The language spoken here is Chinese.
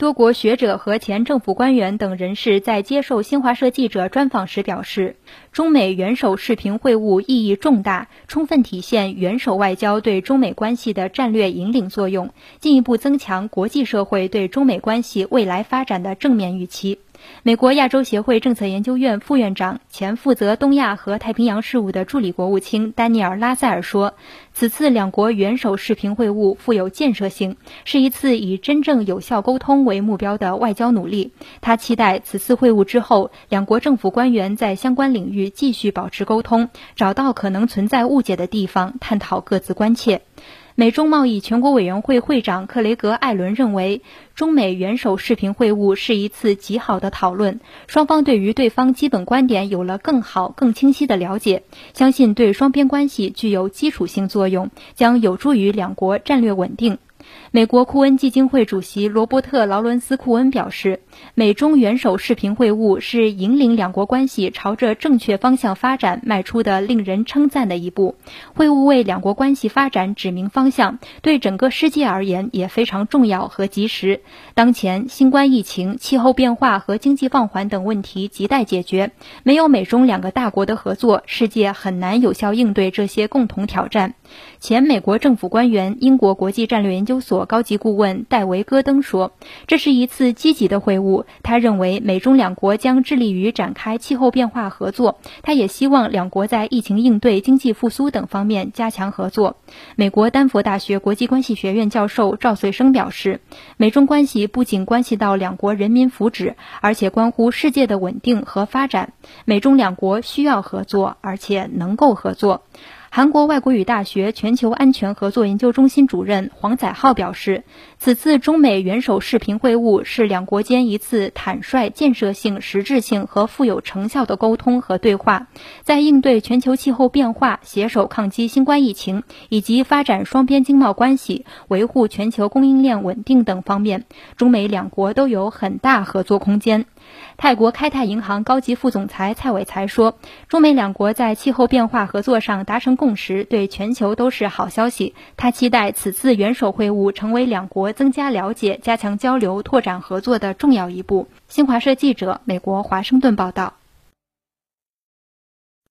多国学者和前政府官员等人士在接受新华社记者专访时表示，中美元首视频会晤意义重大，充分体现元首外交对中美关系的战略引领作用，进一步增强国际社会对中美关系未来发展的正面预期。美国亚洲协会政策研究院副院长、前负责东亚和太平洋事务的助理国务卿丹尼尔·拉塞尔说：“此次两国元首视频会晤富有建设性，是一次以真正有效沟通为目标的外交努力。他期待此次会晤之后，两国政府官员在相关领域继续保持沟通，找到可能存在误解的地方，探讨各自关切。”美中贸易全国委员会会长克雷格·艾伦认为，中美元首视频会晤是一次极好的讨论，双方对于对方基本观点有了更好、更清晰的了解，相信对双边关系具有基础性作用，将有助于两国战略稳定。美国库恩基金会主席罗伯特·劳伦斯·库恩表示，美中元首视频会晤是引领两国关系朝着正确方向发展迈出的令人称赞的一步。会晤为两国关系发展指明方向，对整个世界而言也非常重要和及时。当前，新冠疫情、气候变化和经济放缓等问题亟待解决。没有美中两个大国的合作，世界很难有效应对这些共同挑战。前美国政府官员、英国国际战略研究所高级顾问戴维·戈登说：“这是一次积极的会晤。他认为美中两国将致力于展开气候变化合作。他也希望两国在疫情应对、经济复苏等方面加强合作。”美国丹佛大学国际关系学院教授赵穗生表示：“美中关系不仅关系到两国人民福祉，而且关乎世界的稳定和发展。美中两国需要合作，而且能够合作。”韩国外国语大学全球安全合作研究中心主任黄载浩表示，此次中美元首视频会晤是两国间一次坦率、建设性、实质性和富有成效的沟通和对话，在应对全球气候变化、携手抗击新冠疫情以及发展双边经贸关系、维护全球供应链稳定等方面，中美两国都有很大合作空间。泰国开泰银行高级副总裁蔡伟才说：“中美两国在气候变化合作上达成共识，对全球都是好消息。他期待此次元首会晤成为两国增加了解、加强交流、拓展合作的重要一步。”新华社记者美国华盛顿报道。